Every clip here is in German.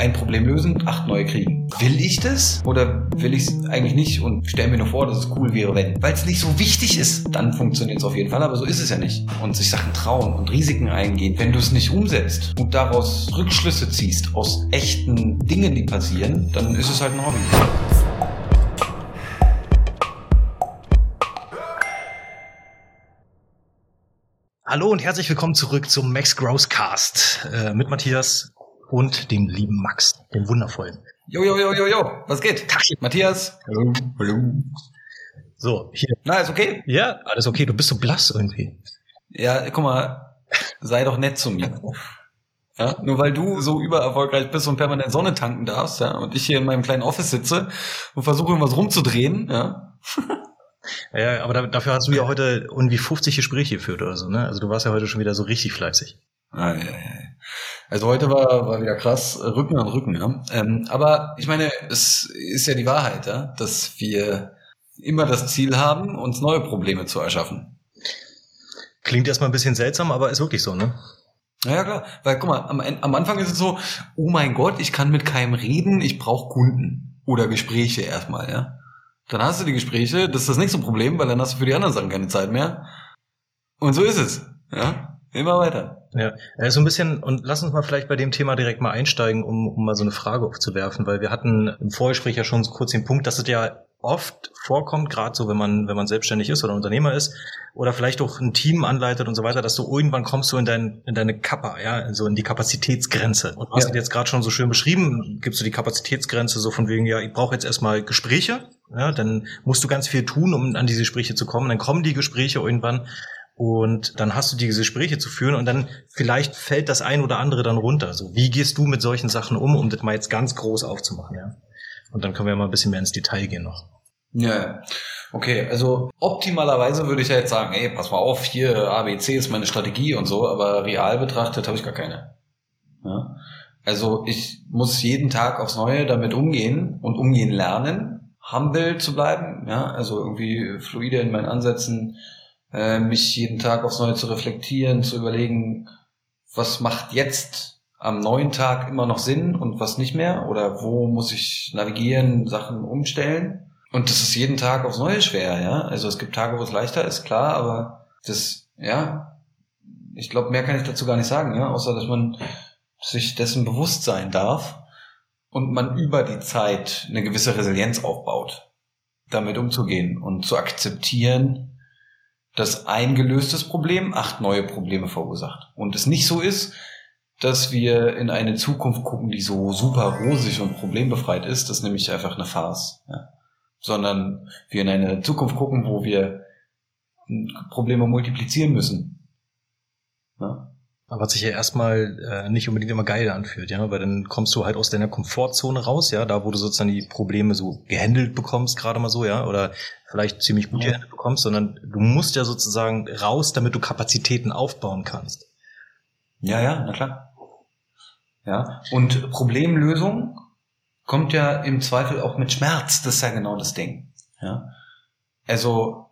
ein Problem lösen, acht neue kriegen. Will ich das oder will ich es eigentlich nicht und stell mir nur vor, dass es cool wäre, wenn. Weil es nicht so wichtig ist, dann funktioniert es auf jeden Fall, aber so ist es ja nicht. Und sich Sachen trauen und Risiken eingehen, wenn du es nicht umsetzt und daraus Rückschlüsse ziehst aus echten Dingen, die passieren, dann ist es halt ein Hobby. Hallo und herzlich willkommen zurück zum Max Gross Cast äh, mit Matthias und dem lieben Max, dem wundervollen. Jo, jo, jo, jo, jo, was geht? Tag. Matthias? Hallo, hallo. So, hier. Na, ist okay? Ja, alles okay. Du bist so blass irgendwie. Ja, guck mal, sei doch nett zu mir. Ja, nur weil du so übererfolgreich bist und permanent Sonne tanken darfst, ja, und ich hier in meinem kleinen Office sitze und versuche irgendwas rumzudrehen, ja. Ja, aber da, dafür hast du ja heute irgendwie 50 Gespräche geführt oder so, ne? Also du warst ja heute schon wieder so richtig fleißig. Ah, ja, ja. Also heute war, war wieder krass, Rücken an Rücken, ja. Ähm, aber ich meine, es ist ja die Wahrheit, ja, dass wir immer das Ziel haben, uns neue Probleme zu erschaffen. Klingt erstmal ein bisschen seltsam, aber ist wirklich so, ne? Ja, ja, klar. Weil guck mal, am, am Anfang ist es so, oh mein Gott, ich kann mit keinem reden, ich brauche Kunden oder Gespräche erstmal, ja. Dann hast du die Gespräche, das ist das nächste Problem, weil dann hast du für die anderen Sachen keine Zeit mehr. Und so ist es. Ja, immer weiter. Ja, äh, so ein bisschen, und lass uns mal vielleicht bei dem Thema direkt mal einsteigen, um, um mal so eine Frage aufzuwerfen, weil wir hatten im Vorgespräch ja schon kurz den Punkt, dass es ja oft vorkommt, gerade so, wenn man, wenn man selbstständig ist oder Unternehmer ist oder vielleicht auch ein Team anleitet und so weiter, dass du irgendwann kommst du in, dein, in deine Kappa, ja, so in die Kapazitätsgrenze. Und du hast Ja. jetzt gerade schon so schön beschrieben, gibst du die Kapazitätsgrenze so von wegen, ja, ich brauche jetzt erstmal Gespräche, ja, dann musst du ganz viel tun, um an diese Gespräche zu kommen. Dann kommen die Gespräche irgendwann und dann hast du diese Gespräche zu führen und dann vielleicht fällt das ein oder andere dann runter. So, wie gehst du mit solchen Sachen um, um das mal jetzt ganz groß aufzumachen, ja? Und dann können wir mal ein bisschen mehr ins Detail gehen noch. Ja, ja. okay, also optimalerweise würde ich ja jetzt sagen, ey, pass mal auf, hier ABC ist meine Strategie und so, aber real betrachtet habe ich gar keine. Ja? Also ich muss jeden Tag aufs Neue damit umgehen und umgehen lernen, humble zu bleiben, ja, also irgendwie fluide in meinen Ansätzen, äh, mich jeden Tag aufs Neue zu reflektieren, zu überlegen, was macht jetzt am neuen Tag immer noch Sinn und was nicht mehr oder wo muss ich navigieren, Sachen umstellen. Und das ist jeden Tag aufs Neue schwer, ja. Also es gibt Tage, wo es leichter ist, klar, aber das, ja, ich glaube, mehr kann ich dazu gar nicht sagen, ja, außer dass man sich dessen bewusst sein darf und man über die Zeit eine gewisse Resilienz aufbaut, damit umzugehen und zu akzeptieren, dass ein gelöstes Problem acht neue Probleme verursacht. Und es nicht so ist, dass wir in eine Zukunft gucken, die so super rosig und problembefreit ist, das ist nämlich einfach eine Farce. Ja. Sondern wir in eine Zukunft gucken, wo wir Probleme multiplizieren müssen. Ja. Aber was sich ja erstmal äh, nicht unbedingt immer geil anfühlt, ja, weil dann kommst du halt aus deiner Komfortzone raus, ja, da wo du sozusagen die Probleme so gehandelt bekommst, gerade mal so, ja, oder vielleicht ziemlich gut Ja. gehandelt bekommst, sondern du musst ja sozusagen raus, damit du Kapazitäten aufbauen kannst. Ja, ja, na klar. Ja, und Problemlösung kommt ja im Zweifel auch mit Schmerz. Das ist ja genau das Ding. Ja, also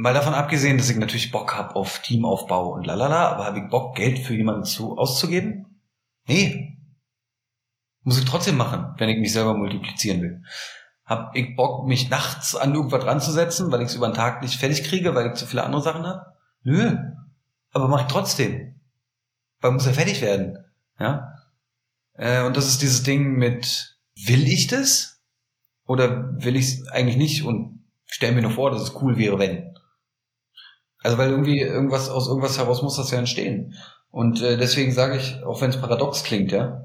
mal davon abgesehen, dass ich natürlich Bock habe auf Teamaufbau und lalala, aber habe ich Bock, Geld für jemanden zu auszugeben? Nee. Muss ich trotzdem machen, wenn ich mich selber multiplizieren will. Hab ich Bock, mich nachts an irgendwas dran zu setzen, weil ich es über den Tag nicht fertig kriege, weil ich zu viele andere Sachen habe? Nö. Aber mache ich trotzdem. Weil muss ja fertig werden. Ja. Äh, und das ist dieses Ding mit, will ich das? Oder will ich es eigentlich nicht und stell mir nur vor, dass es cool wäre, wenn. Also weil irgendwie irgendwas aus irgendwas heraus muss das ja entstehen. Und äh, deswegen sage ich, auch wenn es paradox klingt, ja,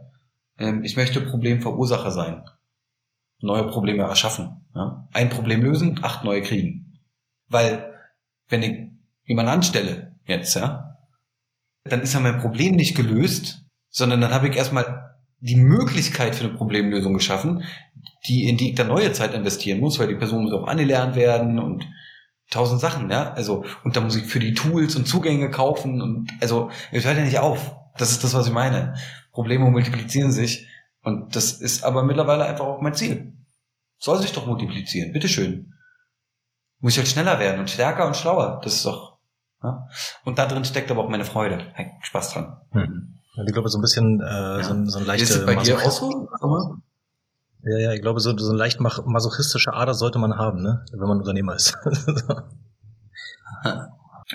ähm, ich möchte Problemverursacher sein. Neue Probleme erschaffen. Ja? Ein Problem lösen, acht neue kriegen. Weil, wenn ich jemanden anstelle, jetzt, ja, dann ist ja mein Problem nicht gelöst, sondern dann habe ich erstmal die Möglichkeit für eine Problemlösung geschaffen, die, in die ich dann neue Zeit investieren muss, weil die Person muss auch angelernt werden und tausend Sachen, ja. Also, und da muss ich für die Tools und Zugänge kaufen und also, es hört ja nicht auf. Das ist das, was ich meine. Probleme multiplizieren sich und das ist aber mittlerweile einfach auch mein Ziel. Soll sich doch multiplizieren, bitteschön. Muss ich halt schneller werden und stärker und schlauer. Das ist doch. Ja? Und da drin steckt aber auch meine Freude. Hey, Spaß dran. Hm. Ich glaube, so ein bisschen äh, ja. so, ein, so ein leichter. Ist bei dir auch so? Ja, ja, ich glaube, so, so ein leicht masochistische Ader sollte man haben, ne? wenn man Unternehmer ist.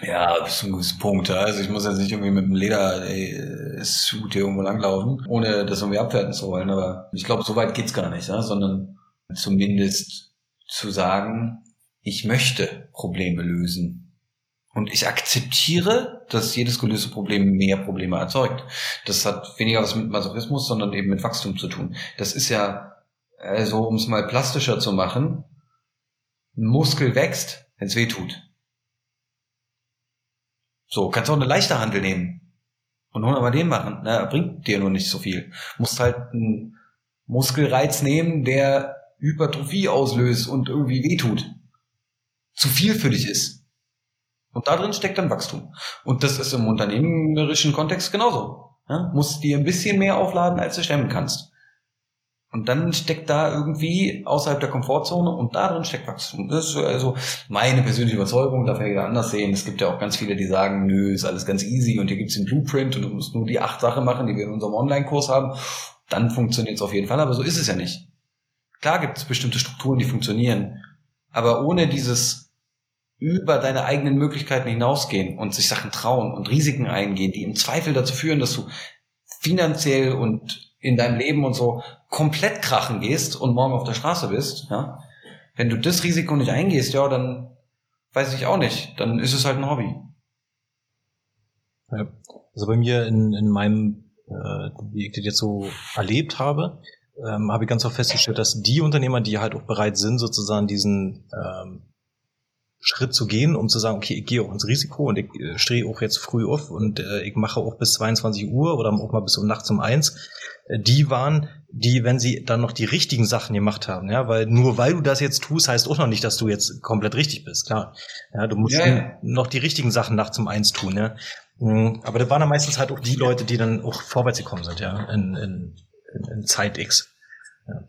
Ja, bis zu einem gewissen Punkt. Also ich muss jetzt nicht irgendwie mit einem Leder-Suit hier irgendwo langlaufen, ohne das irgendwie abwerten zu wollen. Aber ich glaube, so weit geht's gar nicht, ja? sondern zumindest zu sagen, ich möchte Probleme lösen. Und ich akzeptiere, dass jedes gelöste Problem mehr Probleme erzeugt. Das hat weniger was mit Masochismus, sondern eben mit Wachstum zu tun. Das ist ja, also um es mal plastischer zu machen, ein Muskel wächst, wenn es weh tut. So, kannst auch eine leichte Handel nehmen und mal den machen. Na, bringt dir nur nicht so viel. Musst halt einen Muskelreiz nehmen, der Hypertrophie auslöst und irgendwie wehtut. Zu viel für dich ist. Und da drin steckt dann Wachstum. Und das ist im unternehmerischen Kontext genauso. Ja? Musst dir ein bisschen mehr aufladen, als du stemmen kannst. Und dann steckt da irgendwie außerhalb der Komfortzone und darin steckt Wachstum. Das ist also meine persönliche Überzeugung, darf ja jeder anders sehen. Es gibt ja auch ganz viele, die sagen, nö, ist alles ganz easy und hier gibt's den Blueprint und du musst nur die acht Sachen machen, die wir in unserem Online-Kurs haben. Dann funktioniert es auf jeden Fall, aber so ist es ja nicht. Klar gibt es bestimmte Strukturen, die funktionieren, aber ohne dieses über deine eigenen Möglichkeiten hinausgehen und sich Sachen trauen und Risiken eingehen, die im Zweifel dazu führen, dass du finanziell und in deinem Leben und so komplett krachen gehst und morgen auf der Straße bist, ja, wenn du das Risiko nicht eingehst, ja, dann weiß ich auch nicht, dann ist es halt ein Hobby. Ja. Also bei mir in, in meinem, äh, wie ich das jetzt so erlebt habe, ähm, habe ich ganz oft festgestellt, dass die Unternehmer, die halt auch bereit sind, sozusagen diesen ähm, Schritt zu gehen, um zu sagen, okay, ich gehe auch ins Risiko und ich äh, stehe auch jetzt früh auf und äh, ich mache auch bis 22 Uhr oder auch mal bis um nachts um eins. Äh, die waren, die, wenn sie dann noch die richtigen Sachen gemacht haben, ja, weil nur weil du das jetzt tust, heißt auch noch nicht, dass du jetzt komplett richtig bist, klar. Ja, du musst ja, noch die richtigen Sachen nachts um eins tun, ja. Mhm, aber das waren dann meistens halt auch die Leute, die dann auch vorwärts gekommen sind, ja, in, in, in, in Zeit X. Ja.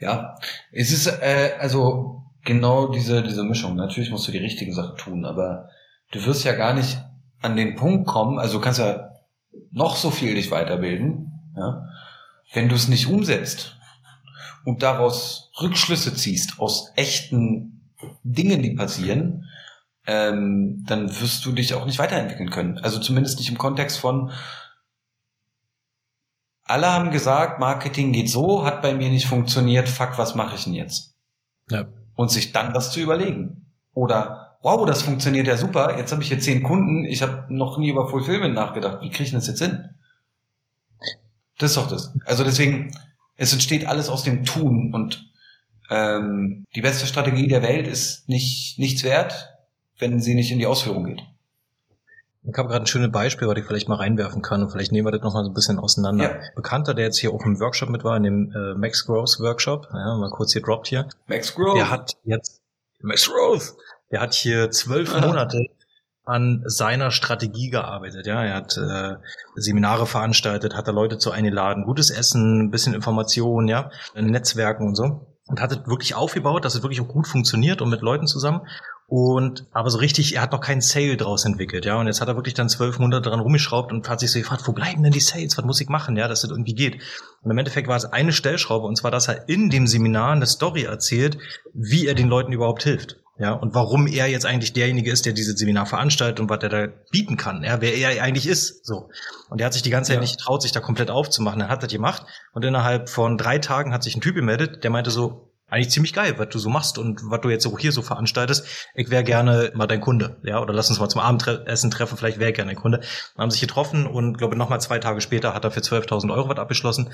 ja, es ist, äh, also genau diese, diese Mischung. Natürlich musst du die richtigen Sachen tun, aber du wirst ja gar nicht an den Punkt kommen, also du kannst ja noch so viel dich weiterbilden, ja, wenn du es nicht umsetzt und daraus Rückschlüsse ziehst aus echten Dingen, die passieren, ähm, dann wirst du dich auch nicht weiterentwickeln können. Also zumindest nicht im Kontext von alle haben gesagt, Marketing geht so, hat bei mir nicht funktioniert, fuck, was mache ich denn jetzt? Ja und sich dann das zu überlegen. Oder, wow, das funktioniert ja super, jetzt habe ich hier zehn Kunden, ich habe noch nie über Fulfillment nachgedacht, wie kriege ich das jetzt hin? Das ist doch das. Also deswegen, es entsteht alles aus dem Tun und ähm, die beste Strategie der Welt ist nicht nichts wert, wenn sie nicht in die Ausführung geht. Ich habe gerade ein schönes Beispiel, was ich vielleicht mal reinwerfen kann und vielleicht nehmen wir das nochmal so ein bisschen auseinander. Ja. Bekannter, der jetzt hier auch im Workshop mit war, in dem äh, Max Growth Workshop, ja, mal kurz hier droppt hier. Max Growth. Der hat jetzt Max Growth. Der hat hier zwölf Monate an seiner Strategie gearbeitet. Ja, er hat äh, Seminare veranstaltet, hat da Leute zu eingeladen, gutes Essen, ein bisschen Information, ja, Netzwerken und so und hat es wirklich aufgebaut, dass es wirklich auch gut funktioniert und mit Leuten zusammen. Und aber so richtig, er hat noch keinen Sale draus entwickelt, ja. Und jetzt hat er wirklich dann zwölf Monate dran rumgeschraubt und hat sich so gefragt, wo bleiben denn die Sales? Was muss ich machen, ja, dass das irgendwie geht? Und im Endeffekt war es eine Stellschraube, und zwar, dass er in dem Seminar eine Story erzählt, wie er den Leuten überhaupt hilft. Ja, und warum er jetzt eigentlich derjenige ist, der dieses Seminar veranstaltet und was er da bieten kann, ja, wer er eigentlich ist, so. Und er hat sich die ganze Zeit ja. nicht getraut, sich da komplett aufzumachen. Er hat das gemacht und innerhalb von drei Tagen hat sich ein Typ gemeldet, der meinte so, eigentlich ziemlich geil, was du so machst und was du jetzt auch hier so veranstaltest. Ich wäre gerne mal dein Kunde, ja, oder lass uns mal zum Abendessen treffen, vielleicht wäre gerne dein Kunde. Wir haben sich getroffen und glaube nochmal zwei Tage später hat er für 12.000 Euro was abgeschlossen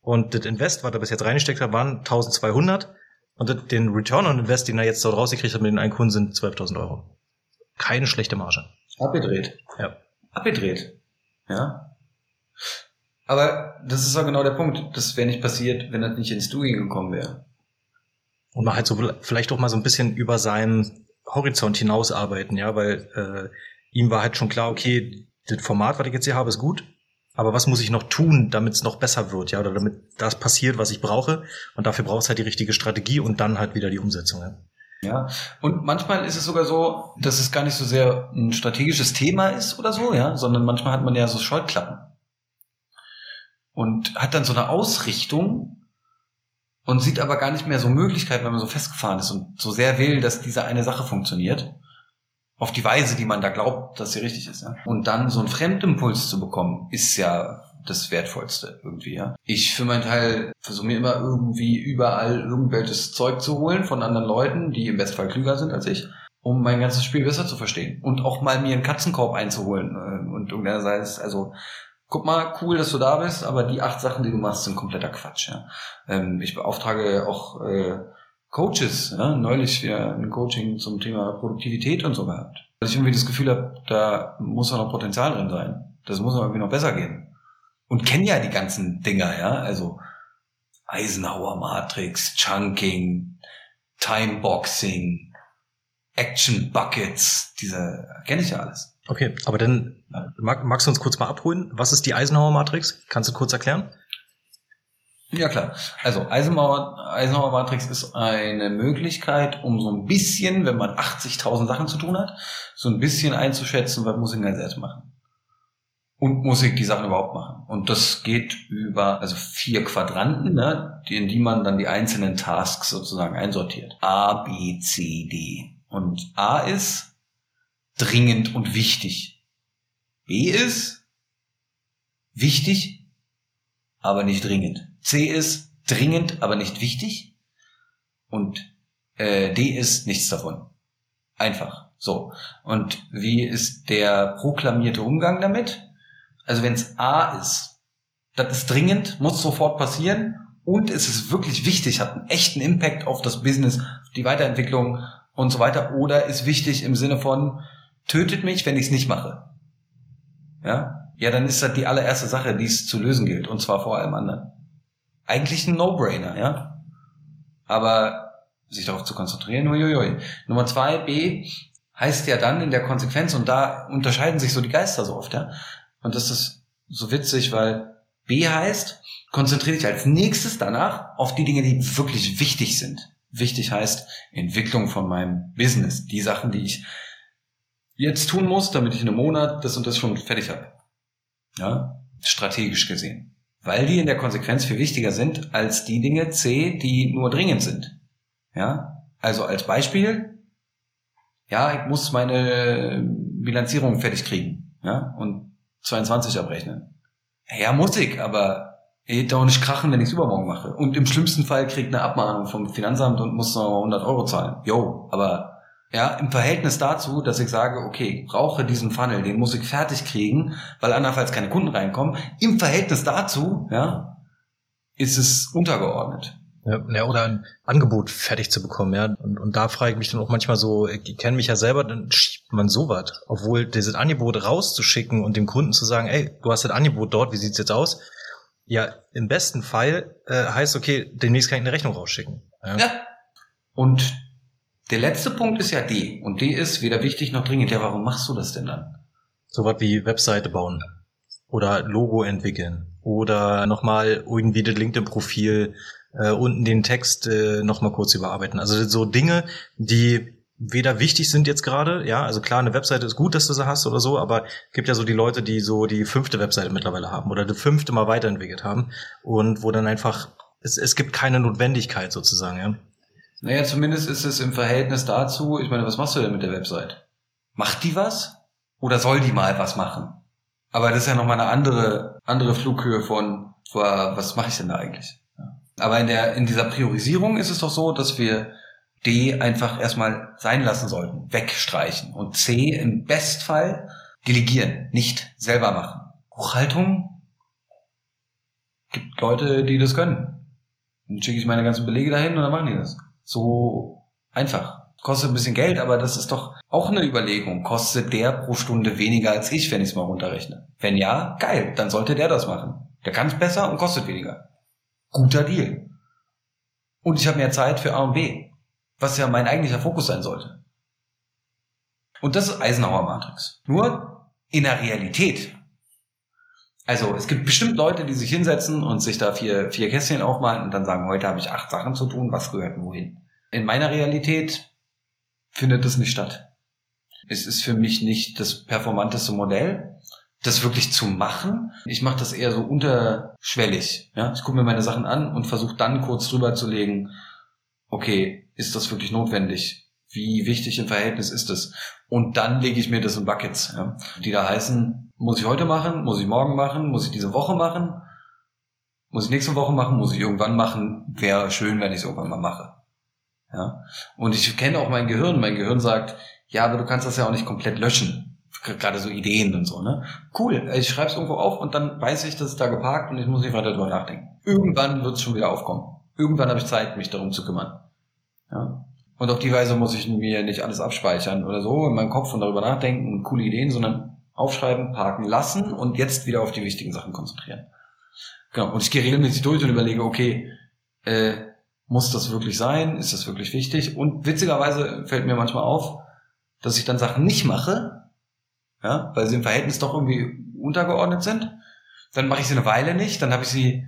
und das Invest, was er bis jetzt reingesteckt hat, waren 1.200 und den Return on Invest, den er jetzt dort rausgekriegt hat mit den einen Kunden, sind 12.000 Euro. Keine schlechte Marge. Abgedreht. Ja. Abgedreht. Ja. Aber das ist auch genau der Punkt. Das wäre nicht passiert, wenn er nicht ins Doing gekommen wäre und mal halt so vielleicht auch mal so ein bisschen über seinen Horizont hinaus arbeiten, ja, weil äh, ihm war halt schon klar, okay, das Format, was ich jetzt hier habe, ist gut, aber was muss ich noch tun, damit es noch besser wird, ja, oder damit das passiert, was ich brauche und dafür braucht es halt die richtige Strategie und dann halt wieder die Umsetzung. Ja. Ja, und manchmal ist es sogar so, dass es gar nicht so sehr ein strategisches Thema ist oder so, ja, sondern manchmal hat man ja so Scheuklappen. und hat dann so eine Ausrichtung und sieht aber gar nicht mehr so Möglichkeiten, wenn man so festgefahren ist und so sehr will, dass diese eine Sache funktioniert. Auf die Weise, die man da glaubt, dass sie richtig ist. Ja? Und dann so einen Fremdimpuls zu bekommen, ist ja das Wertvollste irgendwie, ja. Ich für meinen Teil versuche mir immer irgendwie überall irgendwelches Zeug zu holen von anderen Leuten, die im Bestfall klüger sind als ich, um mein ganzes Spiel besser zu verstehen. Und auch mal mir einen Katzenkorb einzuholen. äh, Und irgendeiner also guck mal, cool, dass du da bist, aber die acht Sachen, die du machst, sind kompletter Quatsch. Ja. Ähm, ich beauftrage auch äh, Coaches, ja, neulich wieder ein Coaching zum Thema Produktivität und so gehabt. Dass ich irgendwie das Gefühl habe, da muss noch Potenzial drin sein. Das muss irgendwie noch besser gehen und kenne ja die ganzen Dinger, ja, also Eisenhower Matrix, Chunking, Timeboxing, Action Buckets, diese kenne ich ja alles. Okay, aber dann mag, magst du uns kurz mal abholen? Was ist die Eisenhower Matrix? Kannst du kurz erklären? Ja klar. Also Eisenhower, Eisenhower Matrix ist eine Möglichkeit, um so ein bisschen, wenn man 80.000 Sachen zu tun hat, so ein bisschen einzuschätzen, was muss ich denn jetzt machen und Musik die Sachen überhaupt machen. Und das geht über also vier Quadranten, ne, in die man dann die einzelnen Tasks sozusagen einsortiert. A, B, C, D. Und A ist dringend und wichtig. B ist wichtig, aber nicht dringend. C ist dringend, aber nicht wichtig. Und äh, D ist nichts davon. Einfach. So. Und wie ist der proklamierte Umgang damit? Also wenn es A ist, das ist dringend, muss sofort passieren und es ist wirklich wichtig, hat einen echten Impact auf das Business, die Weiterentwicklung und so weiter. Oder ist wichtig im Sinne von, tötet mich, wenn ich es nicht mache. Ja? Ja, dann ist das die allererste Sache, die es zu lösen gilt. Und zwar vor allem anderen. Eigentlich ein No-Brainer, ja. Aber sich darauf zu konzentrieren, uiuiui. Nummer zwei, B, heißt ja dann in der Konsequenz, und da unterscheiden sich so die Geister so oft, ja. Und das ist so witzig, weil B heißt, konzentriere dich als nächstes danach auf die Dinge, die wirklich wichtig sind. Wichtig heißt Entwicklung von meinem Business. Die Sachen, die ich jetzt tun muss, damit ich in einem Monat das und das schon fertig habe. Ja, strategisch gesehen. Weil die in der Konsequenz viel wichtiger sind als die Dinge C, die nur dringend sind. Ja, also als Beispiel, ja, ich muss meine Bilanzierung fertig kriegen. Ja, und 22 abrechnen. Ja, muss ich, aber eh doch nicht krachen, wenn ich es übermorgen mache. Und im schlimmsten Fall kriegt eine Abmahnung vom Finanzamt und muss noch 100 Euro zahlen. Jo, aber ja, im Verhältnis dazu, dass ich sage, okay, brauche diesen Funnel, den muss ich fertig kriegen, weil andernfalls keine Kunden reinkommen. Im Verhältnis dazu, ja, ist es untergeordnet. Ja, ja, oder ein Angebot fertig zu bekommen, ja. Und, und da frage ich mich dann auch manchmal so, ich kenne mich ja selber, dann schiebt man sowas. Obwohl dieses Angebot rauszuschicken und dem Kunden zu sagen, ey, du hast das Angebot dort, wie sieht's jetzt aus? Ja, im besten Fall äh, heißt, okay, demnächst kann ich eine Rechnung rausschicken. Ja. ja. Und der letzte Punkt ist ja D. Und D ist weder wichtig noch dringend. Ja, warum machst du das denn dann? Sowas wie Webseite bauen oder Logo entwickeln oder nochmal irgendwie das LinkedIn-Profil äh, unten den Text äh, nochmal kurz überarbeiten. Also so Dinge, die weder wichtig sind jetzt gerade, ja, also klar, eine Webseite ist gut, dass du sie hast oder so, aber gibt ja so die Leute, die so die fünfte Webseite mittlerweile haben oder die fünfte mal weiterentwickelt haben und wo dann einfach, es, es gibt keine Notwendigkeit sozusagen, ja. Naja, zumindest ist es im Verhältnis dazu, ich meine, was machst du denn mit der Website? Macht die was? Oder soll die mal was machen? Aber das ist ja nochmal eine andere, andere Flughöhe von, was mache ich denn da eigentlich? Aber in der, in dieser Priorisierung ist es doch so, dass wir D einfach erstmal sein lassen sollten, wegstreichen und C im Bestfall delegieren, nicht selber machen. Buchhaltung gibt Leute, die das können. Dann schicke ich meine ganzen Belege dahin und dann machen die das. So einfach. Kostet ein bisschen Geld, aber das ist doch auch eine Überlegung. Kostet der pro Stunde weniger als ich, wenn ich es mal runterrechne? Wenn ja, geil, dann sollte der das machen. Der kann es besser und kostet weniger guter Deal. Und ich habe mehr Zeit für A und B, was ja mein eigentlicher Fokus sein sollte. Und das ist Eisenhower Matrix. Nur in der Realität. Also es gibt bestimmt Leute, die sich hinsetzen und sich da vier, vier Kästchen aufmalen und dann sagen, heute habe ich acht Sachen zu tun, was gehört wohin. In meiner Realität findet das nicht statt. Es ist für mich nicht das performanteste Modell. das wirklich zu machen. Ich mache das eher so unterschwellig. Ja? Ich gucke mir meine Sachen an und versuche dann kurz drüber zu legen, okay, ist das wirklich notwendig? Wie wichtig im Verhältnis ist es? Und dann lege ich mir das in Buckets, ja? die da heißen, muss ich heute machen, muss ich morgen machen, muss ich diese Woche machen, muss ich nächste Woche machen, muss ich irgendwann machen, wäre schön, wenn ich es irgendwann mal mache. Ja? Und ich kenne auch mein Gehirn. Mein Gehirn sagt, ja, aber du kannst das ja auch nicht komplett löschen. Gerade so Ideen und so, ne? Cool, ich schreibe es irgendwo auf und dann weiß ich, dass es da geparkt und ich muss nicht weiter darüber nachdenken. Irgendwann wird es schon wieder aufkommen. Irgendwann habe ich Zeit, mich darum zu kümmern. Ja? Und auf die Weise muss ich mir nicht alles abspeichern oder so in meinem Kopf und darüber nachdenken und coole Ideen, sondern aufschreiben, parken lassen und jetzt wieder auf die wichtigen Sachen konzentrieren. Genau. Und ich gehe regelmäßig durch und überlege, okay, äh, muss das wirklich sein? Ist das wirklich wichtig? Und witzigerweise fällt mir manchmal auf, dass ich dann Sachen nicht mache, ja, weil sie im Verhältnis doch irgendwie untergeordnet sind. Dann mache ich sie eine Weile nicht, dann habe ich sie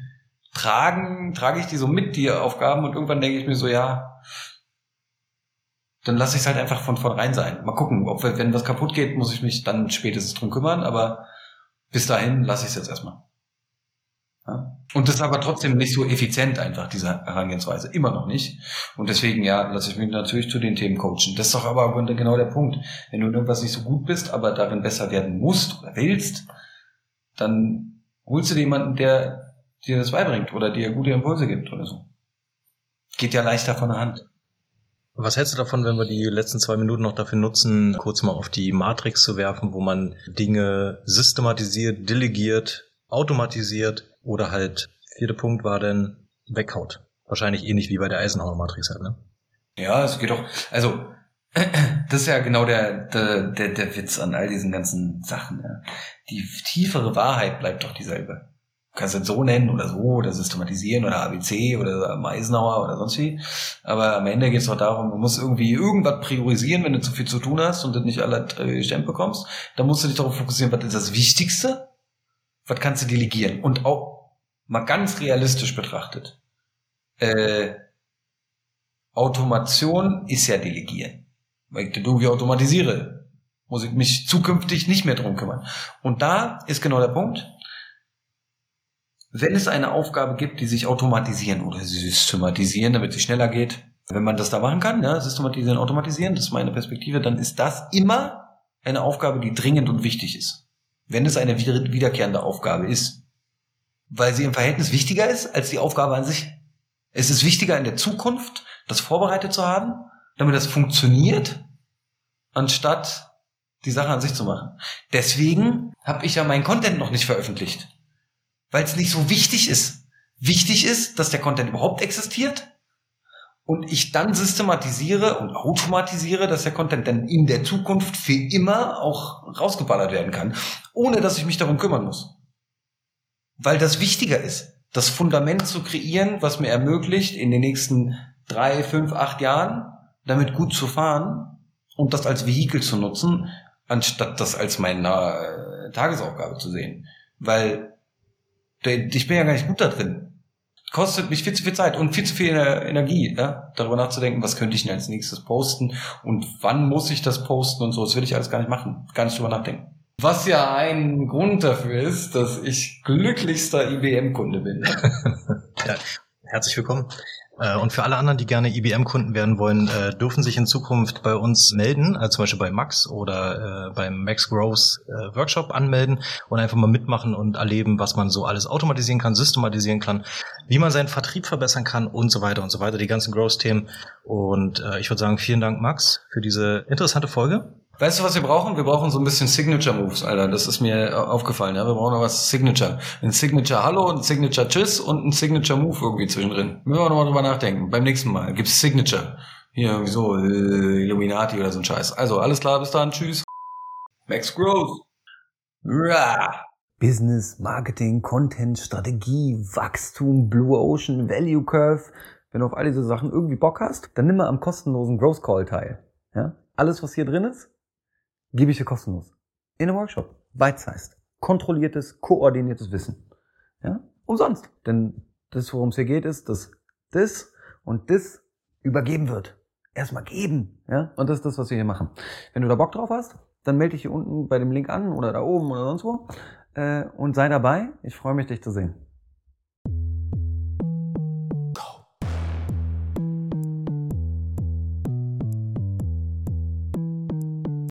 tragen, trage ich die so mit, die Aufgaben, und irgendwann denke ich mir so, ja, dann lasse ich es halt einfach von vornherein sein. Mal gucken, ob wenn was kaputt geht, muss ich mich dann spätestens drum kümmern, aber bis dahin lasse ich es jetzt erstmal. Ja? Und das ist aber trotzdem nicht so effizient einfach, diese Herangehensweise. Immer noch nicht. Und deswegen, ja, lasse ich mich natürlich zu den Themen coachen. Das ist doch aber genau der Punkt. Wenn du in irgendwas nicht so gut bist, aber darin besser werden musst oder willst, dann holst du dir jemanden, der dir das beibringt oder dir gute Impulse gibt oder so. Geht ja leichter von der Hand. Was hältst du davon, wenn wir die letzten zwei Minuten noch dafür nutzen, kurz mal auf die Matrix zu werfen, wo man Dinge systematisiert, delegiert, automatisiert oder halt, vierte Punkt war dann weghaut. Wahrscheinlich ähnlich wie bei der Eisenhower-Matrix halt, ne? Ja, es geht doch, also, das ist ja genau der, der, der, der Witz an all diesen ganzen Sachen. Ja. Die tiefere Wahrheit bleibt doch dieselbe. Du kannst es so nennen oder so oder systematisieren oder ABC oder Eisenhower oder sonst wie. Aber am Ende geht es doch darum, du musst irgendwie irgendwas priorisieren, wenn du zu viel zu tun hast und du nicht alle gestemmt bekommst. Dann musst du dich darauf fokussieren, was ist das Wichtigste was kannst du delegieren? Und auch mal ganz realistisch betrachtet, äh, Automation ist ja delegieren. Weil ich das irgendwie automatisiere, muss ich mich zukünftig nicht mehr drum kümmern. Und da ist genau der Punkt. Wenn es eine Aufgabe gibt, die sich automatisieren oder systematisieren, damit sie schneller geht, wenn man das da machen kann, ja, systematisieren, automatisieren, das ist meine Perspektive, dann ist das immer eine Aufgabe, die dringend und wichtig ist wenn es eine wiederkehrende Aufgabe ist, weil sie im Verhältnis wichtiger ist als die Aufgabe an sich. Es ist wichtiger in der Zukunft, das vorbereitet zu haben, damit das funktioniert, anstatt die Sache an sich zu machen. Deswegen habe ich ja meinen Content noch nicht veröffentlicht, weil es nicht so wichtig ist. Wichtig ist, dass der Content überhaupt existiert und ich dann systematisiere und automatisiere, dass der Content dann in der Zukunft für immer auch rausgeballert werden kann, ohne dass ich mich darum kümmern muss. Weil das wichtiger ist, das Fundament zu kreieren, was mir ermöglicht, in den nächsten drei, fünf, acht Jahren damit gut zu fahren und das als Vehikel zu nutzen, anstatt das als meine äh, Tagesaufgabe zu sehen. Weil ich bin ja gar nicht gut da drin kostet mich viel zu viel Zeit und viel zu viel Energie, ja, darüber nachzudenken, was könnte ich denn als nächstes posten und wann muss ich das posten und so. Das will ich alles gar nicht machen, gar nicht drüber nachdenken. Was ja ein Grund dafür ist, dass ich glücklichster IBM-Kunde bin. ja, herzlich willkommen. Äh, und für alle anderen, die gerne IBM-Kunden werden wollen, äh, dürfen sich in Zukunft bei uns melden, also zum Beispiel bei Max oder äh, beim Max Growth Workshop anmelden und einfach mal mitmachen und erleben, was man so alles automatisieren kann, systematisieren kann, wie man seinen Vertrieb verbessern kann und so weiter und so weiter, die ganzen Growth-Themen. Und ich würde sagen, vielen Dank, Max, für diese interessante Folge. Weißt du, was wir brauchen? Wir brauchen so ein bisschen Signature Moves, Alter. Das ist mir aufgefallen. Ja, wir brauchen noch was Signature. Ein Signature Hallo, ein Signature Tschüss und ein Signature Move irgendwie zwischendrin. Müssen wir nochmal drüber nachdenken. Beim nächsten Mal gibt's Signature. Hier irgendwie so äh, Illuminati oder so ein Scheiß. Also alles klar, bis dann. Tschüss. Max Growth. Rah. Business, Marketing, Content, Strategie, Wachstum, Blue Ocean, Value Curve. Wenn du auf all diese Sachen irgendwie Bock hast, dann nimm mal am kostenlosen Growth Call teil. Ja? Alles, was hier drin ist, gebe ich dir kostenlos. In einem Workshop. Bite-sized. Kontrolliertes, koordiniertes Wissen. Ja? Umsonst. Denn das, worum es hier geht, ist, dass das und das übergeben wird. Erstmal geben. Ja? Und das ist das, was wir hier machen. Wenn du da Bock drauf hast, dann melde dich hier unten bei dem Link an oder da oben oder sonst wo äh, und sei dabei. Ich freue mich, dich zu sehen.